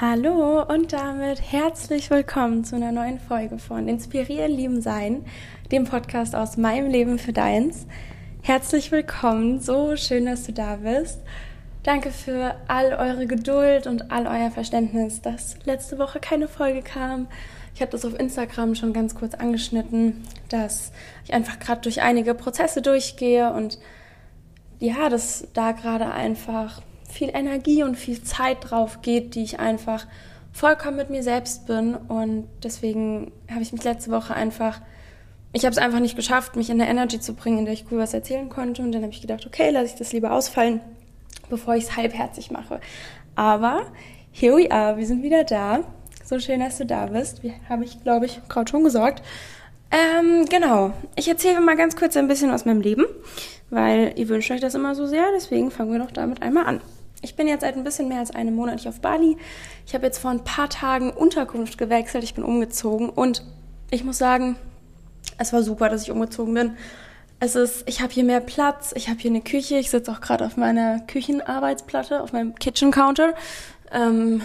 Hallo und damit herzlich willkommen zu einer neuen Folge von Inspirieren, Lieben, Sein, dem Podcast aus meinem Leben für deins. Herzlich willkommen, so schön, dass du da bist. Danke für all eure Geduld und all euer Verständnis, dass letzte Woche keine Folge kam. Ich habe das auf Instagram schon ganz kurz angeschnitten, dass ich einfach gerade durch einige Prozesse durchgehe und ja, dass da gerade einfach viel Energie und viel Zeit drauf geht, die ich einfach vollkommen mit mir selbst bin. Und deswegen habe ich mich letzte Woche einfach, ich habe es einfach nicht geschafft, mich in der Energy zu bringen, in der ich cool was erzählen konnte. Und dann habe ich gedacht, okay, lasse ich das lieber ausfallen, bevor ich es halbherzig mache. Aber here we are, wir sind wieder da. So schön, dass du da bist. Wie habe ich, glaube ich, gerade schon gesagt. Ähm, genau. Ich erzähle mal ganz kurz ein bisschen aus meinem Leben, weil ihr wünscht euch das immer so sehr. Deswegen fangen wir doch damit einmal an. Ich bin jetzt seit ein bisschen mehr als einem Monat hier auf Bali. Ich habe jetzt vor ein paar Tagen Unterkunft gewechselt. Ich bin umgezogen und ich muss sagen, es war super, dass ich umgezogen bin. Es ist, ich habe hier mehr Platz, ich habe hier eine Küche, ich sitze auch gerade auf meiner Küchenarbeitsplatte, auf meinem Kitchen Counter. Ähm,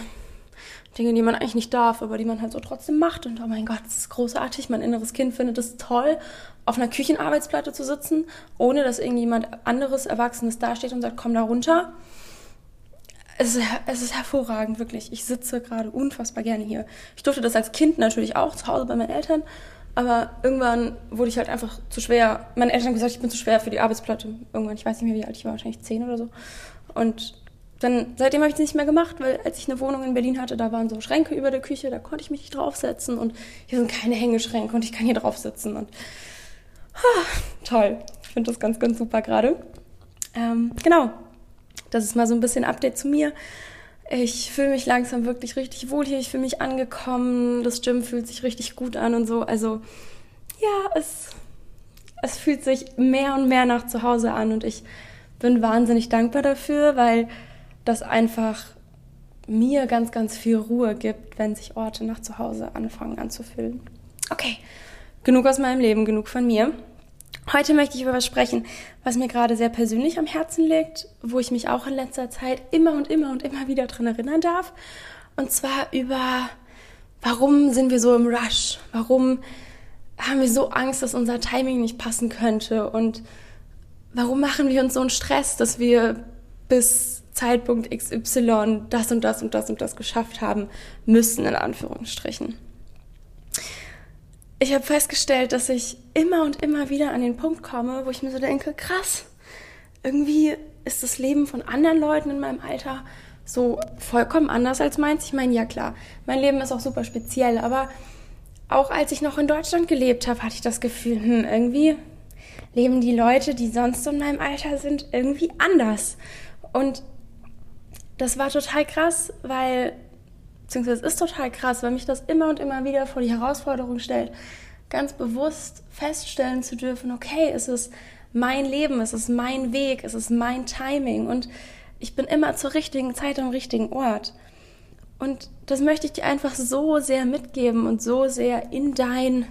Dinge, die man eigentlich nicht darf, aber die man halt so trotzdem macht. Und oh mein Gott, das ist großartig. Mein inneres Kind findet es toll, auf einer Küchenarbeitsplatte zu sitzen, ohne dass irgendjemand anderes, Erwachsenes dasteht und sagt, komm da runter es ist, es ist hervorragend, wirklich. Ich sitze gerade unfassbar gerne hier. Ich durfte das als Kind natürlich auch zu Hause bei meinen Eltern, aber irgendwann wurde ich halt einfach zu schwer. Meine Eltern haben gesagt, ich bin zu schwer für die Arbeitsplatte. Irgendwann, ich weiß nicht mehr, wie alt ich war, wahrscheinlich zehn oder so. Und dann, seitdem habe ich es nicht mehr gemacht, weil als ich eine Wohnung in Berlin hatte, da waren so Schränke über der Küche, da konnte ich mich nicht draufsetzen und hier sind keine Hängeschränke und ich kann hier drauf sitzen und ah, toll. Ich finde das ganz, ganz super gerade. Ähm, genau, das ist mal so ein bisschen Update zu mir. Ich fühle mich langsam wirklich richtig wohl hier. Ich fühle mich angekommen. Das Gym fühlt sich richtig gut an und so. Also ja, es, es fühlt sich mehr und mehr nach zu Hause an und ich bin wahnsinnig dankbar dafür, weil das einfach mir ganz, ganz viel Ruhe gibt, wenn sich Orte nach zu Hause anfangen anzufühlen. Okay, genug aus meinem Leben, genug von mir. Heute möchte ich über was sprechen, was mir gerade sehr persönlich am Herzen liegt, wo ich mich auch in letzter Zeit immer und immer und immer wieder dran erinnern darf. Und zwar über, warum sind wir so im Rush? Warum haben wir so Angst, dass unser Timing nicht passen könnte? Und warum machen wir uns so einen Stress, dass wir bis Zeitpunkt XY das und das und das und das geschafft haben müssen, in Anführungsstrichen? Ich habe festgestellt, dass ich immer und immer wieder an den Punkt komme, wo ich mir so denke, krass, irgendwie ist das Leben von anderen Leuten in meinem Alter so vollkommen anders als meins. Ich meine, ja klar, mein Leben ist auch super speziell, aber auch als ich noch in Deutschland gelebt habe, hatte ich das Gefühl, hm, irgendwie leben die Leute, die sonst in meinem Alter sind, irgendwie anders. Und das war total krass, weil beziehungsweise es ist total krass, weil mich das immer und immer wieder vor die Herausforderung stellt, ganz bewusst feststellen zu dürfen, okay, es ist mein Leben, es ist mein Weg, es ist mein Timing und ich bin immer zur richtigen Zeit am richtigen Ort. Und das möchte ich dir einfach so sehr mitgeben und so sehr in dein,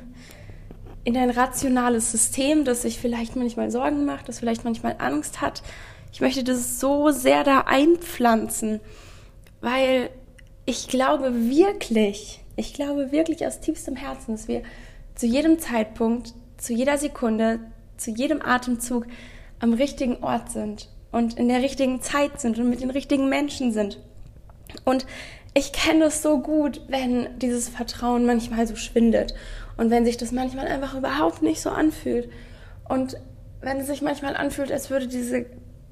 in dein rationales System, das sich vielleicht manchmal Sorgen macht, das vielleicht manchmal Angst hat. Ich möchte das so sehr da einpflanzen, weil ich glaube wirklich, ich glaube wirklich aus tiefstem Herzen, dass wir zu jedem Zeitpunkt, zu jeder Sekunde, zu jedem Atemzug am richtigen Ort sind und in der richtigen Zeit sind und mit den richtigen Menschen sind. Und ich kenne das so gut, wenn dieses Vertrauen manchmal so schwindet und wenn sich das manchmal einfach überhaupt nicht so anfühlt. Und wenn es sich manchmal anfühlt, als würde diese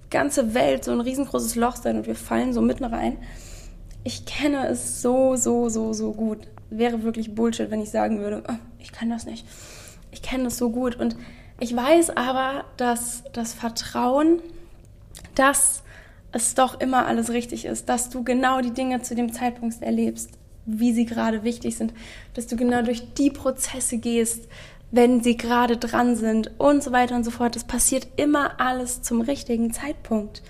ganze Welt so ein riesengroßes Loch sein und wir fallen so mitten rein ich kenne es so, so, so, so gut. Wäre wirklich Bullshit, wenn ich sagen würde, oh, ich kann das nicht. Ich kenne das so gut. Und ich weiß aber, dass das Vertrauen, dass es doch immer alles richtig ist, dass du genau die Dinge zu dem Zeitpunkt erlebst, wie sie gerade wichtig sind, dass du genau durch die Prozesse gehst, wenn sie gerade dran sind und so weiter und so fort. Es passiert immer alles zum richtigen Zeitpunkt.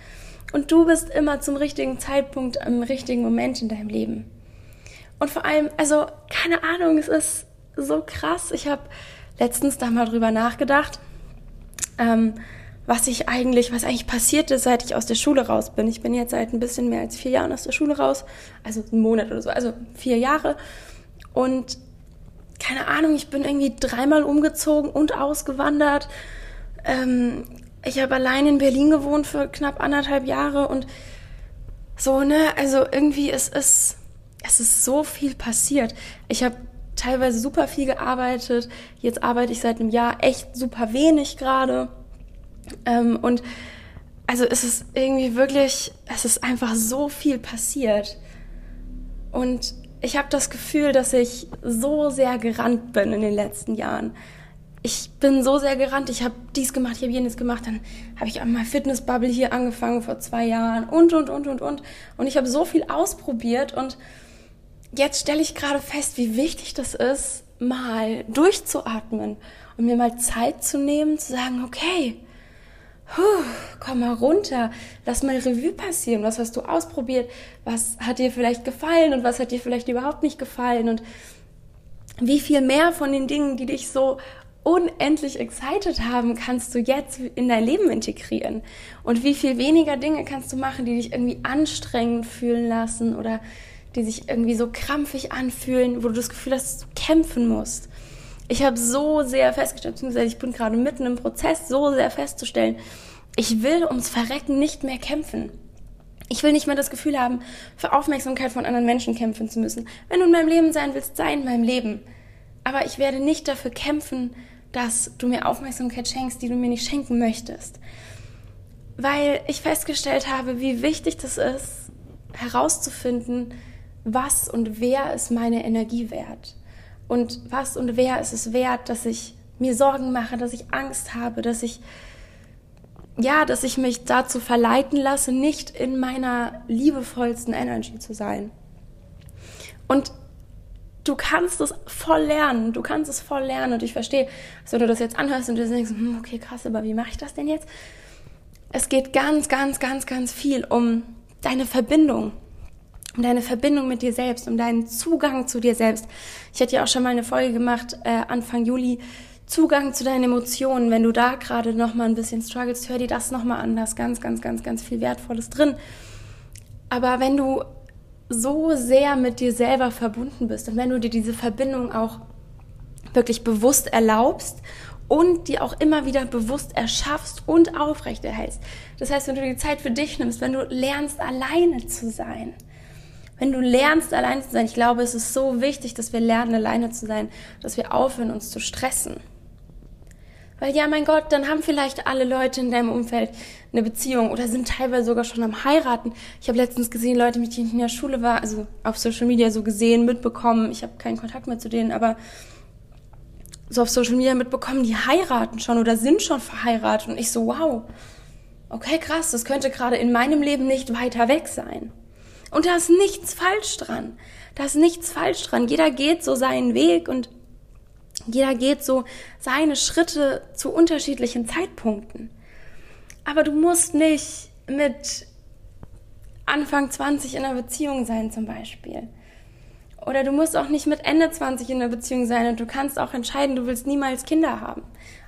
Und du bist immer zum richtigen Zeitpunkt im richtigen Moment in deinem Leben. Und vor allem, also keine Ahnung, es ist so krass. Ich habe letztens da mal drüber nachgedacht, ähm, was ich eigentlich, was eigentlich passiert ist, seit ich aus der Schule raus bin. Ich bin jetzt seit ein bisschen mehr als vier Jahren aus der Schule raus, also einen Monat oder so, also vier Jahre. Und keine Ahnung, ich bin irgendwie dreimal umgezogen und ausgewandert. Ähm, ich habe allein in Berlin gewohnt für knapp anderthalb Jahre und so, ne? Also irgendwie ist es, es ist so viel passiert. Ich habe teilweise super viel gearbeitet. Jetzt arbeite ich seit einem Jahr echt super wenig gerade. Ähm, und also es ist irgendwie wirklich, es ist einfach so viel passiert. Und ich habe das Gefühl, dass ich so sehr gerannt bin in den letzten Jahren. Ich bin so sehr gerannt, ich habe dies gemacht, ich habe jenes gemacht, dann habe ich meiner Fitnessbubble hier angefangen vor zwei Jahren und, und, und, und, und. Und ich habe so viel ausprobiert und jetzt stelle ich gerade fest, wie wichtig das ist, mal durchzuatmen und mir mal Zeit zu nehmen, zu sagen, okay, Puh, komm mal runter, lass mal Revue passieren. Was hast du ausprobiert? Was hat dir vielleicht gefallen und was hat dir vielleicht überhaupt nicht gefallen? Und wie viel mehr von den Dingen, die dich so unendlich excited haben, kannst du jetzt in dein Leben integrieren? Und wie viel weniger Dinge kannst du machen, die dich irgendwie anstrengend fühlen lassen oder die sich irgendwie so krampfig anfühlen, wo du das Gefühl hast, dass du kämpfen musst? Ich habe so sehr festgestellt, beziehungsweise ich bin gerade mitten im Prozess, so sehr festzustellen, ich will ums Verrecken nicht mehr kämpfen. Ich will nicht mehr das Gefühl haben, für Aufmerksamkeit von anderen Menschen kämpfen zu müssen. Wenn du in meinem Leben sein willst, sei in meinem Leben. Aber ich werde nicht dafür kämpfen, dass du mir Aufmerksamkeit schenkst, die du mir nicht schenken möchtest. Weil ich festgestellt habe, wie wichtig das ist, herauszufinden, was und wer ist meine Energie wert. Und was und wer ist es wert, dass ich mir Sorgen mache, dass ich Angst habe, dass ich ja, dass ich mich dazu verleiten lasse, nicht in meiner liebevollsten Energy zu sein. Und du kannst es voll lernen, du kannst es voll lernen und ich verstehe, dass du das jetzt anhörst und du denkst, hm, okay, krass, aber wie mache ich das denn jetzt? Es geht ganz, ganz, ganz, ganz viel um deine Verbindung um deine Verbindung mit dir selbst, um deinen Zugang zu dir selbst. Ich hatte ja auch schon mal eine Folge gemacht, äh, Anfang Juli, Zugang zu deinen Emotionen. Wenn du da gerade noch mal ein bisschen struggles, hör dir das noch mal an. Da ist ganz, ganz, ganz, ganz viel Wertvolles drin. Aber wenn du so sehr mit dir selber verbunden bist und wenn du dir diese Verbindung auch wirklich bewusst erlaubst und die auch immer wieder bewusst erschaffst und aufrechterhältst. Das heißt, wenn du die Zeit für dich nimmst, wenn du lernst, alleine zu sein, wenn du lernst, alleine zu sein, ich glaube, es ist so wichtig, dass wir lernen, alleine zu sein, dass wir aufhören, uns zu stressen. Weil ja, mein Gott, dann haben vielleicht alle Leute in deinem Umfeld eine Beziehung oder sind teilweise sogar schon am Heiraten. Ich habe letztens gesehen, Leute, mit denen ich in der Schule war, also auf Social Media so gesehen, mitbekommen. Ich habe keinen Kontakt mehr zu denen, aber so auf Social Media mitbekommen, die heiraten schon oder sind schon verheiratet. Und ich so, wow, okay, krass, das könnte gerade in meinem Leben nicht weiter weg sein. Und da ist nichts falsch dran. Da ist nichts falsch dran. Jeder geht so seinen Weg und jeder geht so seine Schritte zu unterschiedlichen Zeitpunkten. Aber du musst nicht mit Anfang 20 in einer Beziehung sein zum Beispiel. Oder du musst auch nicht mit Ende 20 in einer Beziehung sein und du kannst auch entscheiden, du willst niemals Kinder haben.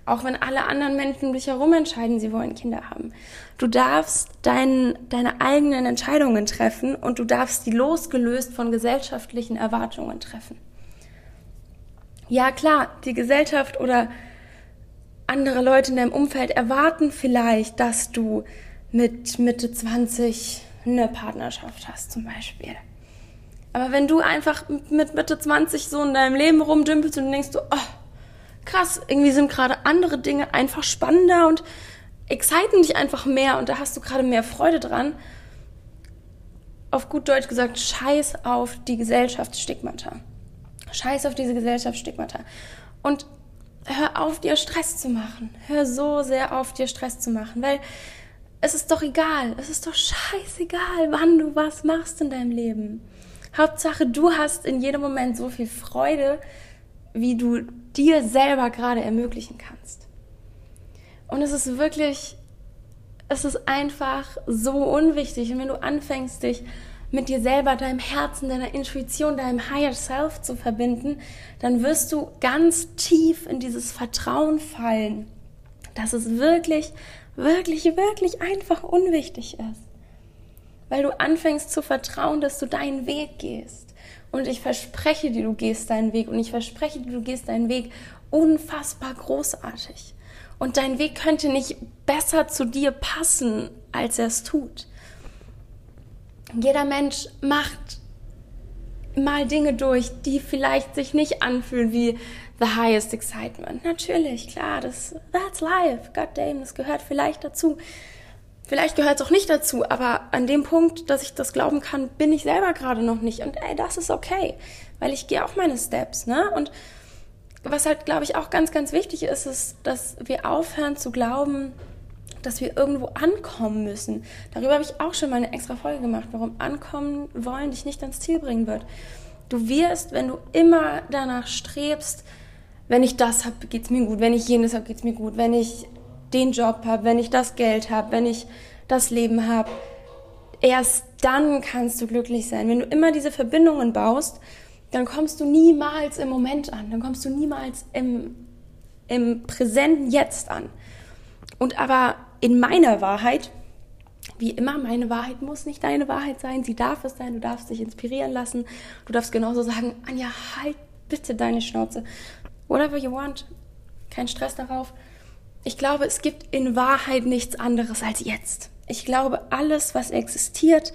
Auch wenn alle anderen Menschen um dich herum entscheiden, sie wollen Kinder haben. Du darfst dein, deine eigenen Entscheidungen treffen und du darfst die losgelöst von gesellschaftlichen Erwartungen treffen. Ja klar, die Gesellschaft oder andere Leute in deinem Umfeld erwarten vielleicht, dass du mit Mitte 20 eine Partnerschaft hast zum Beispiel. Aber wenn du einfach mit Mitte 20 so in deinem Leben rumdümpelst und denkst du, oh, krass, irgendwie sind gerade andere Dinge einfach spannender und exciten dich einfach mehr und da hast du gerade mehr Freude dran. Auf gut Deutsch gesagt, scheiß auf die Gesellschaftsstigmata. Scheiß auf diese Gesellschaftsstigmata. Und hör auf, dir Stress zu machen. Hör so sehr auf, dir Stress zu machen, weil es ist doch egal. Es ist doch scheißegal, wann du was machst in deinem Leben. Hauptsache, du hast in jedem Moment so viel Freude, wie du dir selber gerade ermöglichen kannst. Und es ist wirklich, es ist einfach so unwichtig. Und wenn du anfängst, dich mit dir selber, deinem Herzen, deiner Intuition, deinem Higher Self zu verbinden, dann wirst du ganz tief in dieses Vertrauen fallen, dass es wirklich wirklich, wirklich einfach unwichtig ist. Weil du anfängst zu vertrauen, dass du deinen Weg gehst. Und ich verspreche dir, du gehst deinen Weg. Und ich verspreche dir, du gehst deinen Weg unfassbar großartig. Und dein Weg könnte nicht besser zu dir passen, als er es tut. Jeder Mensch macht mal Dinge durch, die vielleicht sich nicht anfühlen wie the highest excitement. Natürlich, klar, das that's life. God damn, das gehört vielleicht dazu. Vielleicht gehört es auch nicht dazu, aber an dem Punkt, dass ich das glauben kann, bin ich selber gerade noch nicht. Und ey, das ist okay, weil ich gehe auch meine Steps, ne? Und was halt, glaube ich, auch ganz, ganz wichtig ist, ist, dass wir aufhören zu glauben, dass wir irgendwo ankommen müssen. Darüber habe ich auch schon mal eine extra Folge gemacht, warum ankommen wollen dich nicht ans Ziel bringen wird. Du wirst, wenn du immer danach strebst, wenn ich das habe, geht es mir gut, wenn ich jenes habe, geht es mir gut, wenn ich den Job habe, wenn ich das Geld habe, wenn ich das Leben habe, erst dann kannst du glücklich sein. Wenn du immer diese Verbindungen baust, dann kommst du niemals im Moment an, dann kommst du niemals im, im präsenten Jetzt an. Und aber in meiner Wahrheit, wie immer, meine Wahrheit muss nicht deine Wahrheit sein. Sie darf es sein. Du darfst dich inspirieren lassen. Du darfst genauso sagen, Anja, halt bitte deine Schnauze. Whatever you want. Kein Stress darauf. Ich glaube, es gibt in Wahrheit nichts anderes als jetzt. Ich glaube, alles, was existiert,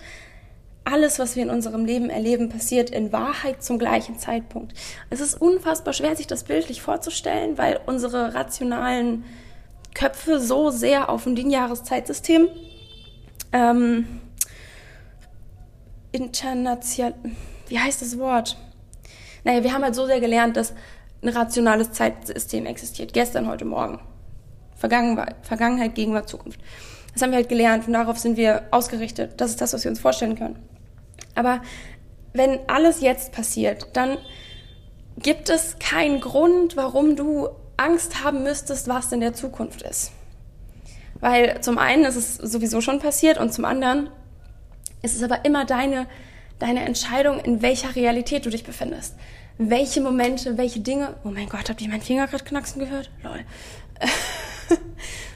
alles, was wir in unserem Leben erleben, passiert in Wahrheit zum gleichen Zeitpunkt. Es ist unfassbar schwer, sich das bildlich vorzustellen, weil unsere rationalen Köpfe so sehr auf ein lineares-Zeitsystem ähm, international, wie heißt das Wort? Naja, wir haben halt so sehr gelernt, dass ein rationales Zeitsystem existiert. Gestern, heute, morgen. Vergangenheit, Vergangenheit, Gegenwart, Zukunft. Das haben wir halt gelernt und darauf sind wir ausgerichtet. Das ist das, was wir uns vorstellen können. Aber wenn alles jetzt passiert, dann gibt es keinen Grund, warum du Angst haben müsstest, was in der Zukunft ist. Weil zum einen ist es sowieso schon passiert und zum anderen ist es aber immer deine, deine Entscheidung, in welcher Realität du dich befindest. Welche Momente, welche Dinge, oh mein Gott, habt ihr meinen Finger gerade knacksen gehört? Lol.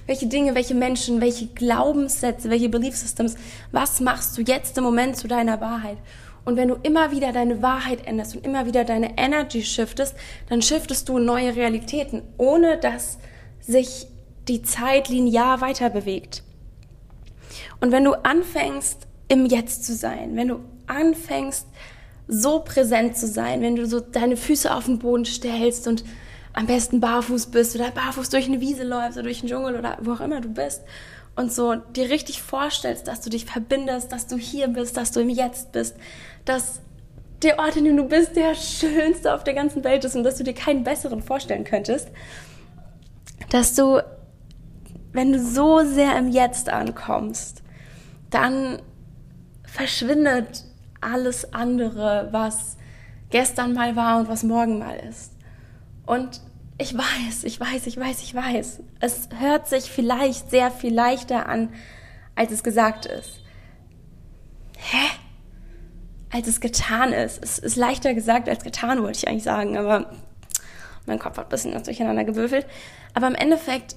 welche Dinge, welche Menschen, welche Glaubenssätze, welche Belief Systems, was machst du jetzt im Moment zu deiner Wahrheit? Und wenn du immer wieder deine Wahrheit änderst und immer wieder deine Energy shiftest, dann shiftest du neue Realitäten, ohne dass sich die Zeit linear weiter bewegt. Und wenn du anfängst, im Jetzt zu sein, wenn du anfängst, so präsent zu sein, wenn du so deine Füße auf den Boden stellst und am besten barfuß bist oder barfuß durch eine Wiese läufst oder durch den Dschungel oder wo auch immer du bist und so dir richtig vorstellst, dass du dich verbindest, dass du hier bist, dass du im Jetzt bist, dass der Ort, in dem du bist, der schönste auf der ganzen Welt ist und dass du dir keinen besseren vorstellen könntest, dass du, wenn du so sehr im Jetzt ankommst, dann verschwindet alles andere, was gestern mal war und was morgen mal ist. Und ich weiß, ich weiß, ich weiß, ich weiß. Es hört sich vielleicht sehr viel leichter an, als es gesagt ist. Hä? Als es getan ist. Es ist leichter gesagt als getan, wollte ich eigentlich sagen, aber mein Kopf hat ein bisschen durcheinander gewürfelt. Aber im Endeffekt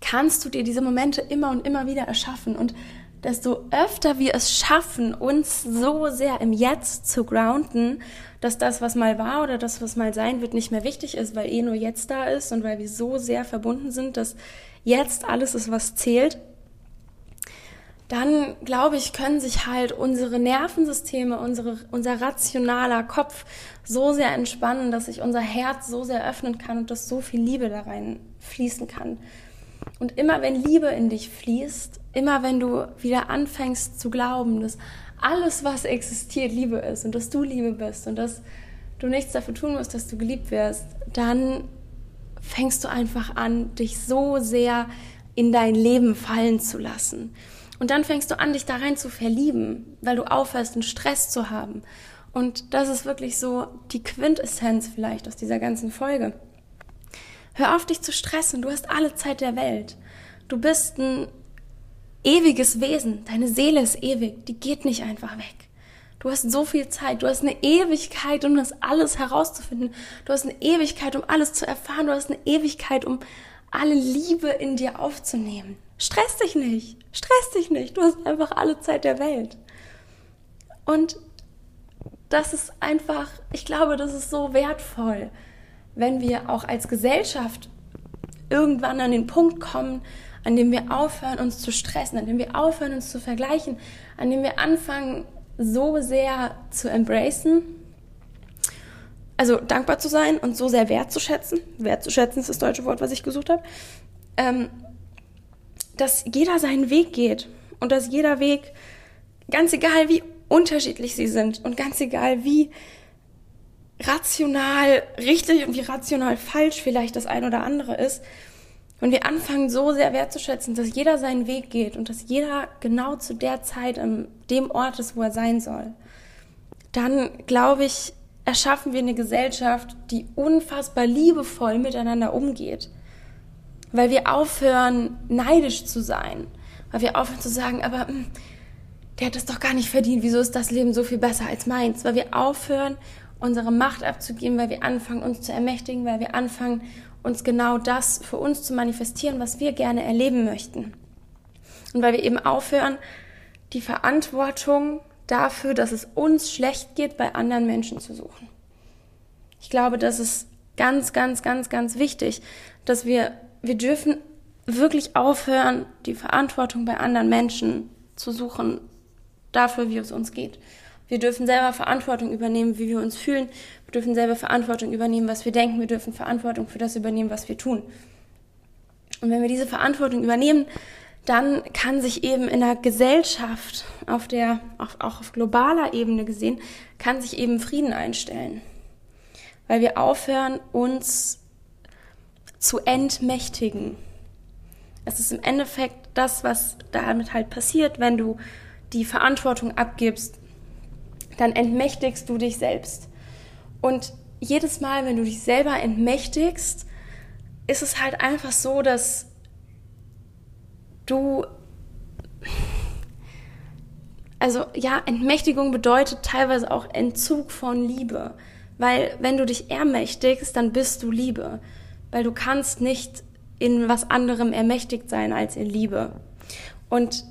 kannst du dir diese Momente immer und immer wieder erschaffen und desto öfter wir es schaffen, uns so sehr im Jetzt zu grounden, dass das, was mal war oder das, was mal sein wird, nicht mehr wichtig ist, weil eh nur jetzt da ist und weil wir so sehr verbunden sind, dass jetzt alles ist, was zählt, dann glaube ich, können sich halt unsere Nervensysteme, unsere, unser rationaler Kopf so sehr entspannen, dass sich unser Herz so sehr öffnen kann und dass so viel Liebe da rein fließen kann. Und immer wenn Liebe in dich fließt, immer wenn du wieder anfängst zu glauben, dass alles, was existiert, Liebe ist und dass du Liebe bist und dass du nichts dafür tun musst, dass du geliebt wirst, dann fängst du einfach an, dich so sehr in dein Leben fallen zu lassen. Und dann fängst du an, dich da rein zu verlieben, weil du aufhörst, einen Stress zu haben. Und das ist wirklich so die Quintessenz vielleicht aus dieser ganzen Folge. Hör auf, dich zu stressen. Du hast alle Zeit der Welt. Du bist ein ewiges Wesen. Deine Seele ist ewig. Die geht nicht einfach weg. Du hast so viel Zeit. Du hast eine Ewigkeit, um das alles herauszufinden. Du hast eine Ewigkeit, um alles zu erfahren. Du hast eine Ewigkeit, um alle Liebe in dir aufzunehmen. Stress dich nicht, stress dich nicht, du hast einfach alle Zeit der Welt. Und das ist einfach, ich glaube, das ist so wertvoll, wenn wir auch als Gesellschaft irgendwann an den Punkt kommen, an dem wir aufhören, uns zu stressen, an dem wir aufhören, uns zu vergleichen, an dem wir anfangen, so sehr zu embracen, also dankbar zu sein und so sehr wertzuschätzen. Wertzuschätzen ist das deutsche Wort, was ich gesucht habe. Ähm, dass jeder seinen Weg geht und dass jeder Weg, ganz egal wie unterschiedlich sie sind und ganz egal wie rational richtig und wie rational falsch vielleicht das ein oder andere ist, wenn wir anfangen, so sehr wertzuschätzen, dass jeder seinen Weg geht und dass jeder genau zu der Zeit an dem Ort ist, wo er sein soll, dann glaube ich, erschaffen wir eine Gesellschaft, die unfassbar liebevoll miteinander umgeht. Weil wir aufhören, neidisch zu sein. Weil wir aufhören zu sagen, aber hm, der hat es doch gar nicht verdient. Wieso ist das Leben so viel besser als meins? Weil wir aufhören, unsere Macht abzugeben, weil wir anfangen, uns zu ermächtigen, weil wir anfangen, uns genau das für uns zu manifestieren, was wir gerne erleben möchten. Und weil wir eben aufhören, die Verantwortung dafür, dass es uns schlecht geht, bei anderen Menschen zu suchen. Ich glaube, das ist ganz, ganz, ganz, ganz wichtig, dass wir, wir dürfen wirklich aufhören, die Verantwortung bei anderen Menschen zu suchen, dafür, wie es uns geht. Wir dürfen selber Verantwortung übernehmen, wie wir uns fühlen. Wir dürfen selber Verantwortung übernehmen, was wir denken. Wir dürfen Verantwortung für das übernehmen, was wir tun. Und wenn wir diese Verantwortung übernehmen, dann kann sich eben in der Gesellschaft, auf der, auch auf globaler Ebene gesehen, kann sich eben Frieden einstellen. Weil wir aufhören, uns zu entmächtigen. Es ist im Endeffekt das, was damit halt passiert, wenn du die Verantwortung abgibst dann entmächtigst du dich selbst. Und jedes Mal, wenn du dich selber entmächtigst, ist es halt einfach so, dass du also ja, Entmächtigung bedeutet teilweise auch Entzug von Liebe. Weil wenn du dich ermächtigst, dann bist du Liebe. Weil du kannst nicht in was anderem ermächtigt sein als in Liebe. Und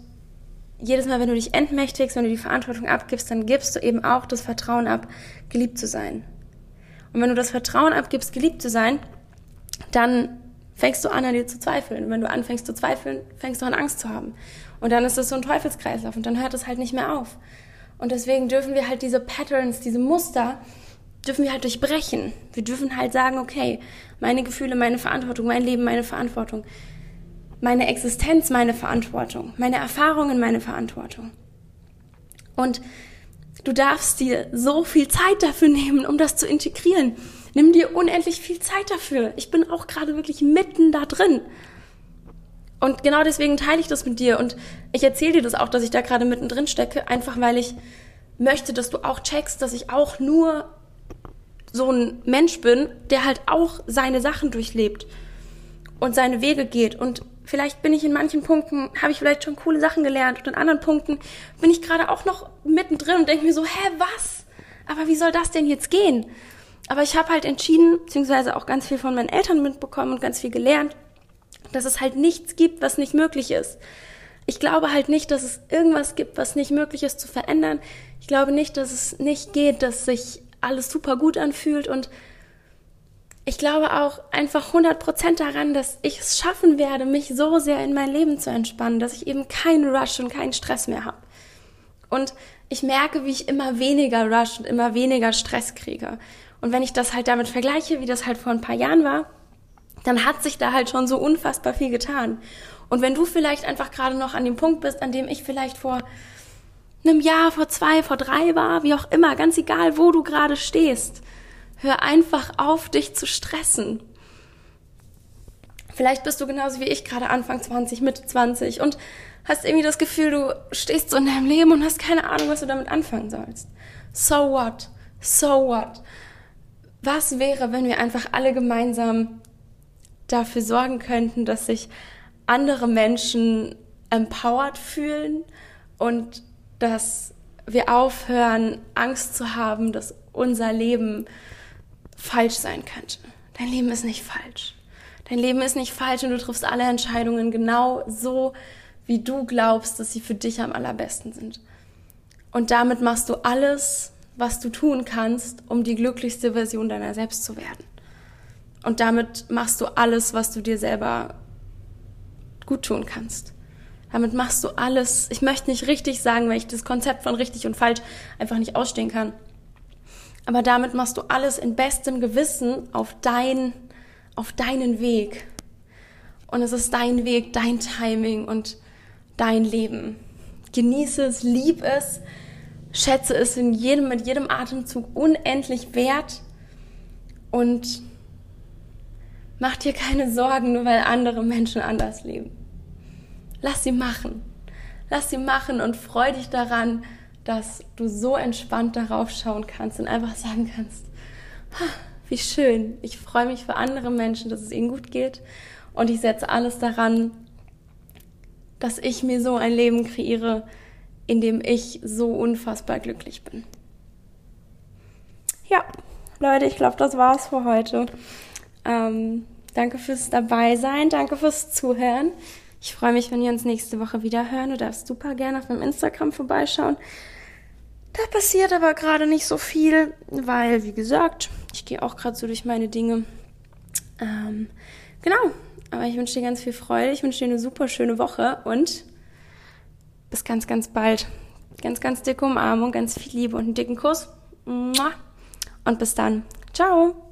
jedes Mal, wenn du dich entmächtigst, wenn du die Verantwortung abgibst, dann gibst du eben auch das Vertrauen ab, geliebt zu sein. Und wenn du das Vertrauen abgibst, geliebt zu sein, dann fängst du an, an dir zu zweifeln. Und wenn du anfängst zu zweifeln, fängst du an, Angst zu haben. Und dann ist das so ein Teufelskreislauf und dann hört es halt nicht mehr auf. Und deswegen dürfen wir halt diese Patterns, diese Muster, dürfen wir halt durchbrechen. Wir dürfen halt sagen, okay, meine Gefühle, meine Verantwortung, mein Leben, meine Verantwortung meine Existenz meine Verantwortung, meine Erfahrungen meine Verantwortung. Und du darfst dir so viel Zeit dafür nehmen, um das zu integrieren. Nimm dir unendlich viel Zeit dafür. Ich bin auch gerade wirklich mitten da drin. Und genau deswegen teile ich das mit dir und ich erzähle dir das auch, dass ich da gerade mittendrin stecke, einfach weil ich möchte, dass du auch checkst, dass ich auch nur so ein Mensch bin, der halt auch seine Sachen durchlebt und seine Wege geht und Vielleicht bin ich in manchen Punkten, habe ich vielleicht schon coole Sachen gelernt und in anderen Punkten bin ich gerade auch noch mittendrin und denke mir so, hä, was? Aber wie soll das denn jetzt gehen? Aber ich habe halt entschieden, beziehungsweise auch ganz viel von meinen Eltern mitbekommen und ganz viel gelernt, dass es halt nichts gibt, was nicht möglich ist. Ich glaube halt nicht, dass es irgendwas gibt, was nicht möglich ist zu verändern. Ich glaube nicht, dass es nicht geht, dass sich alles super gut anfühlt und ich glaube auch einfach 100% daran, dass ich es schaffen werde, mich so sehr in mein Leben zu entspannen, dass ich eben keinen Rush und keinen Stress mehr habe. Und ich merke, wie ich immer weniger Rush und immer weniger Stress kriege. Und wenn ich das halt damit vergleiche, wie das halt vor ein paar Jahren war, dann hat sich da halt schon so unfassbar viel getan. Und wenn du vielleicht einfach gerade noch an dem Punkt bist, an dem ich vielleicht vor einem Jahr, vor zwei, vor drei war, wie auch immer, ganz egal, wo du gerade stehst, Hör einfach auf, dich zu stressen. Vielleicht bist du genauso wie ich gerade Anfang 20, Mitte 20 und hast irgendwie das Gefühl, du stehst so in deinem Leben und hast keine Ahnung, was du damit anfangen sollst. So what? So what? Was wäre, wenn wir einfach alle gemeinsam dafür sorgen könnten, dass sich andere Menschen empowered fühlen und dass wir aufhören, Angst zu haben, dass unser Leben falsch sein könnte. Dein Leben ist nicht falsch. Dein Leben ist nicht falsch und du triffst alle Entscheidungen genau so, wie du glaubst, dass sie für dich am allerbesten sind. Und damit machst du alles, was du tun kannst, um die glücklichste Version deiner selbst zu werden. Und damit machst du alles, was du dir selber gut tun kannst. Damit machst du alles. Ich möchte nicht richtig sagen, weil ich das Konzept von richtig und falsch einfach nicht ausstehen kann. Aber damit machst du alles in bestem Gewissen auf dein, auf deinen Weg. Und es ist dein Weg, dein Timing und dein Leben. Genieße es, lieb es, schätze es in jedem, mit jedem Atemzug unendlich wert und mach dir keine Sorgen, nur weil andere Menschen anders leben. Lass sie machen. Lass sie machen und freu dich daran, dass du so entspannt darauf schauen kannst und einfach sagen kannst, wie schön, ich freue mich für andere Menschen, dass es ihnen gut geht und ich setze alles daran, dass ich mir so ein Leben kreiere, in dem ich so unfassbar glücklich bin. Ja, Leute, ich glaube, das war's für heute. Ähm, danke fürs Dabeisein, danke fürs Zuhören. Ich freue mich, wenn wir uns nächste Woche wieder hören. Du darfst super gerne auf meinem Instagram vorbeischauen. Da passiert aber gerade nicht so viel, weil, wie gesagt, ich gehe auch gerade so durch meine Dinge. Ähm, genau, aber ich wünsche dir ganz viel Freude. Ich wünsche dir eine super schöne Woche und bis ganz, ganz bald. Ganz, ganz dicke Umarmung, ganz viel Liebe und einen dicken Kuss. Und bis dann. Ciao.